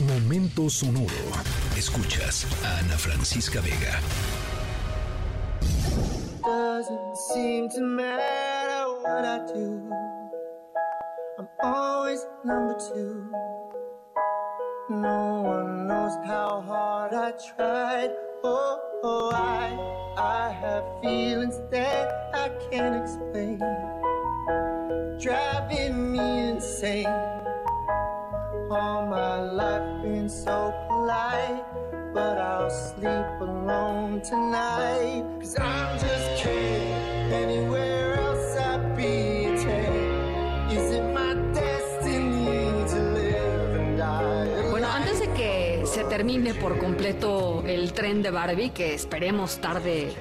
Momento sonoro. Escuchas a Ana Francisca Vega. Doesn't seem to matter what I do. I'm always number two. No one knows how hard I tried. Oh, oh, I, I have feelings that I can't explain. Driving me insane. All my Bueno, antes de que se termine por completo el tren de Barbie, que esperemos tarde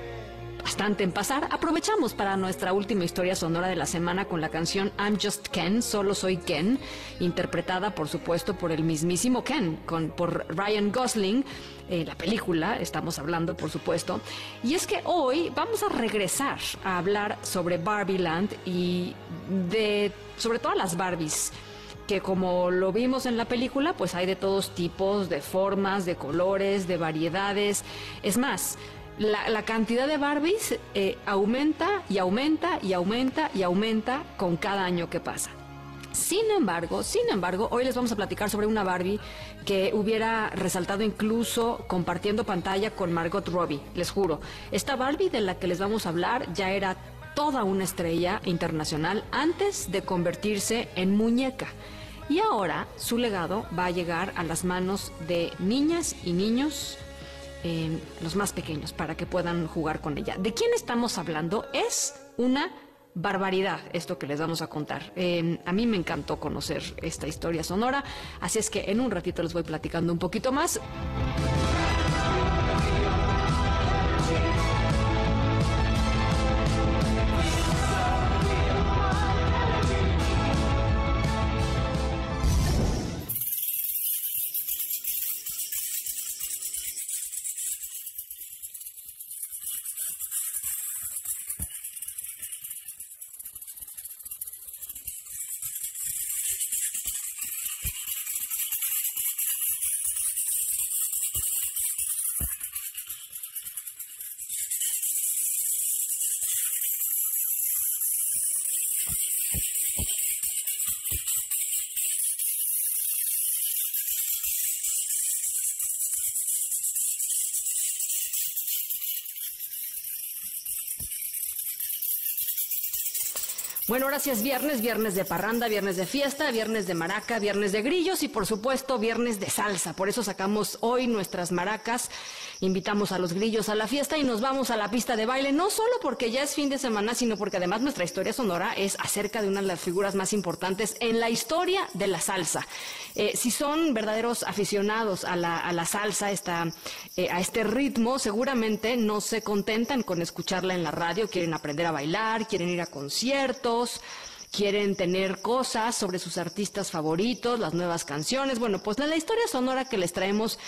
en pasar, aprovechamos para nuestra última historia sonora de la semana con la canción I'm Just Ken, Solo Soy Ken, interpretada por supuesto por el mismísimo Ken, con, por Ryan Gosling. en la película, estamos hablando por supuesto, y es que hoy vamos a regresar a hablar sobre Barbie Land y de sobre todas las Barbies que como lo vimos en la película, pues hay de todos tipos, de formas, de colores, de variedades. Es más, la, cantidad de Barbies eh, aumenta y aumenta y aumenta y aumenta con cada año que pasa. Sin embargo, sin embargo, hoy les vamos a platicar sobre una Barbie que hubiera resaltado incluso compartiendo pantalla con Margot Robbie, les juro. Esta Barbie de la que les vamos a hablar ya era toda una estrella internacional antes de convertirse en muñeca. Y ahora su legado va a llegar a las manos de niñas y niños, eh, los más pequeños, para que puedan jugar con ella. ¿De quién estamos hablando? Es una barbaridad esto que les vamos a contar. Eh, a mí me encantó conocer esta historia sonora, así es que en un ratito les voy platicando un poquito más. Bueno, ahora sí es viernes, viernes de parranda, viernes de fiesta, viernes de maraca, viernes de grillos y por supuesto viernes de salsa. Por eso sacamos hoy nuestras maracas, invitamos a los grillos a la fiesta y nos vamos a la pista de baile, no solo porque ya es fin de semana, sino porque además nuestra historia sonora es acerca de una de las figuras más importantes en la historia de la salsa. Eh, si son verdaderos aficionados a la, a la salsa, esta, eh, a este ritmo, seguramente no se contentan con escucharla en la radio, quieren aprender a bailar, quieren ir a conciertos quieren tener cosas sobre sus artistas favoritos, las nuevas canciones. Bueno, pues la, la historia sonora que les traemos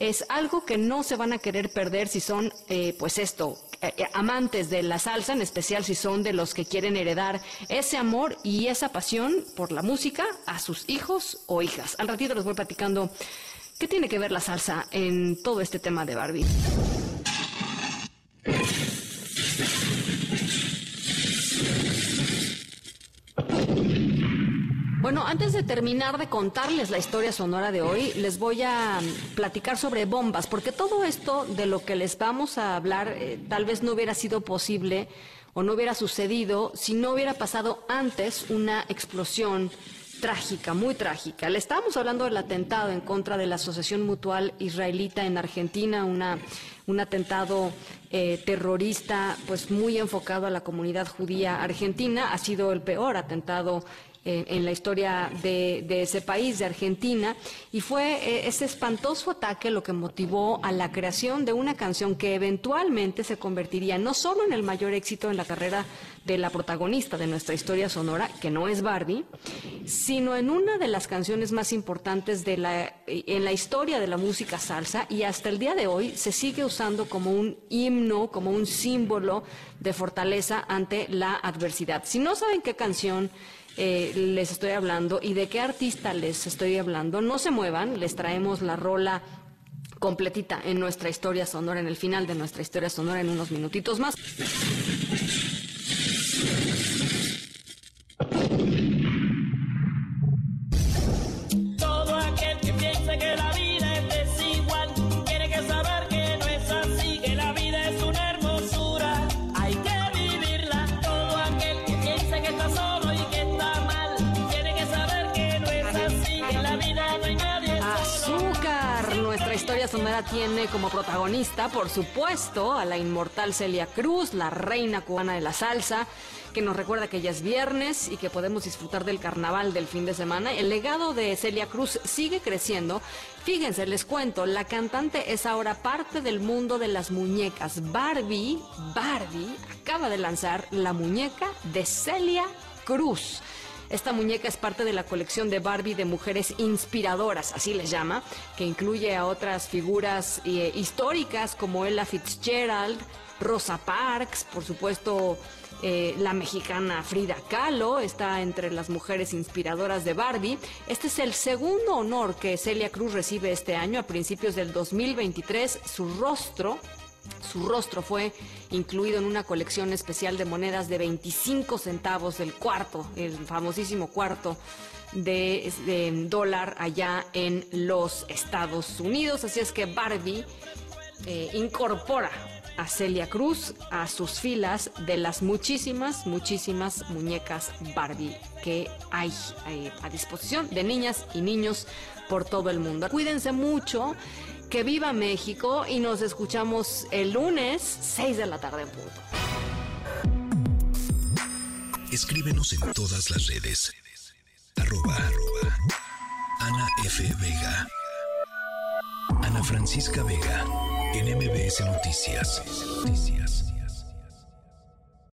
es algo que no se van a querer perder si son, eh, pues esto, eh, eh, amantes de la salsa, en especial si son de los que quieren heredar ese amor y esa pasión por la música a sus hijos o hijas. Al ratito les voy platicando qué tiene que ver la salsa en todo este tema de Barbie. Bueno, antes de terminar de contarles la historia sonora de hoy, les voy a mm, platicar sobre bombas, porque todo esto de lo que les vamos a hablar eh, tal vez no hubiera sido posible o no hubiera sucedido si no hubiera pasado antes una explosión trágica, muy trágica. Le estábamos hablando del atentado en contra de la Asociación Mutual Israelita en Argentina, una, un atentado eh, terrorista pues muy enfocado a la comunidad judía argentina. Ha sido el peor atentado eh, en la historia de, de, ese país, de Argentina, y fue eh, ese espantoso ataque lo que motivó a la creación de una canción que eventualmente se convertiría no solo en el mayor éxito en la carrera de la protagonista de nuestra historia sonora, que no es Barbie, sino en una de las canciones más importantes de la, en la historia de la música salsa y hasta el día de hoy se sigue usando como un himno, como un símbolo de fortaleza ante la adversidad. Si no saben qué canción eh, les estoy hablando y de qué artista les estoy hablando. No se muevan, les traemos la rola completita en nuestra historia sonora, en el final de nuestra historia sonora en unos minutitos más. Sonora tiene como protagonista, por supuesto, a la inmortal Celia Cruz, la reina cubana de la salsa, que nos recuerda que ya es viernes y que podemos disfrutar del carnaval del fin de semana. El legado de Celia Cruz sigue creciendo. Fíjense, les cuento, la cantante es ahora parte del mundo de las muñecas. Barbie, Barbie acaba de lanzar la muñeca de Celia Cruz. Esta muñeca es parte de la colección de Barbie de mujeres inspiradoras, así les llama, que incluye a otras figuras eh, históricas como Ella Fitzgerald, Rosa Parks, por supuesto eh, la mexicana Frida Kahlo está entre las mujeres inspiradoras de Barbie. Este es el segundo honor que Celia Cruz recibe este año. A principios del 2023, su rostro su rostro fue incluido en una colección especial de monedas de 25 centavos del cuarto, el famosísimo cuarto de, dólar allá en los Estados Unidos. Así es que Barbie eh, incorpora a Celia Cruz a sus filas de las muchísimas, muchísimas muñecas Barbie que hay eh, a disposición de niñas y niños por todo el mundo. Cuídense mucho que viva México y nos escuchamos el lunes 6 de la tarde en punto. Escríbenos en todas las redes. Arroba, Ana F. Vega. Ana Francisca Vega. En MBS Noticias. Noticias.